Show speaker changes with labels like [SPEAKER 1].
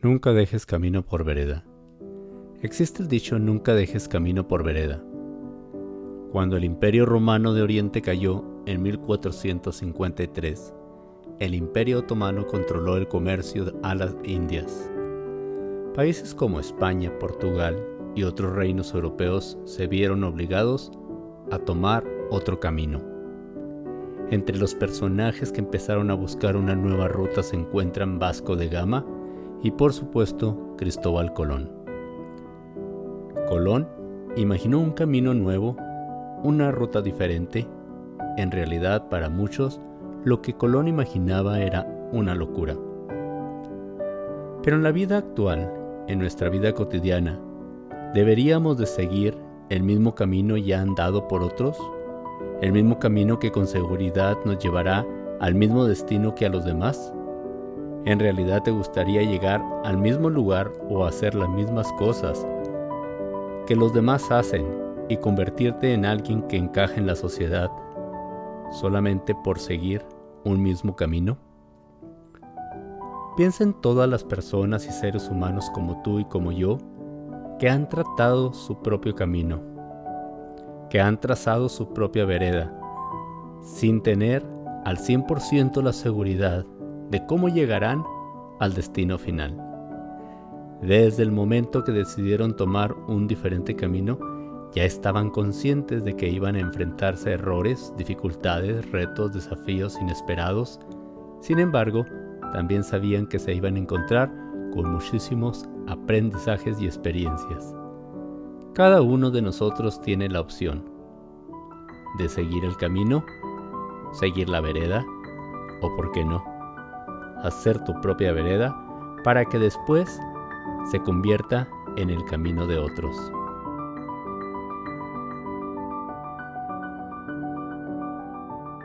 [SPEAKER 1] Nunca dejes camino por vereda. Existe el dicho nunca dejes camino por vereda. Cuando el Imperio Romano de Oriente cayó en 1453, el Imperio Otomano controló el comercio a las Indias. Países como España, Portugal y otros reinos europeos se vieron obligados a tomar otro camino. Entre los personajes que empezaron a buscar una nueva ruta se encuentran Vasco de Gama, y por supuesto Cristóbal Colón. Colón imaginó un camino nuevo, una ruta diferente. En realidad para muchos lo que Colón imaginaba era una locura. Pero en la vida actual, en nuestra vida cotidiana, ¿deberíamos de seguir el mismo camino ya andado por otros? ¿El mismo camino que con seguridad nos llevará al mismo destino que a los demás? ¿En realidad te gustaría llegar al mismo lugar o hacer las mismas cosas que los demás hacen y convertirte en alguien que encaja en la sociedad solamente por seguir un mismo camino? Piensa en todas las personas y seres humanos como tú y como yo que han tratado su propio camino, que han trazado su propia vereda, sin tener al 100% la seguridad de cómo llegarán al destino final. Desde el momento que decidieron tomar un diferente camino, ya estaban conscientes de que iban a enfrentarse a errores, dificultades, retos, desafíos inesperados. Sin embargo, también sabían que se iban a encontrar con muchísimos aprendizajes y experiencias. Cada uno de nosotros tiene la opción de seguir el camino, seguir la vereda o, por qué no, hacer tu propia vereda para que después se convierta en el camino de otros.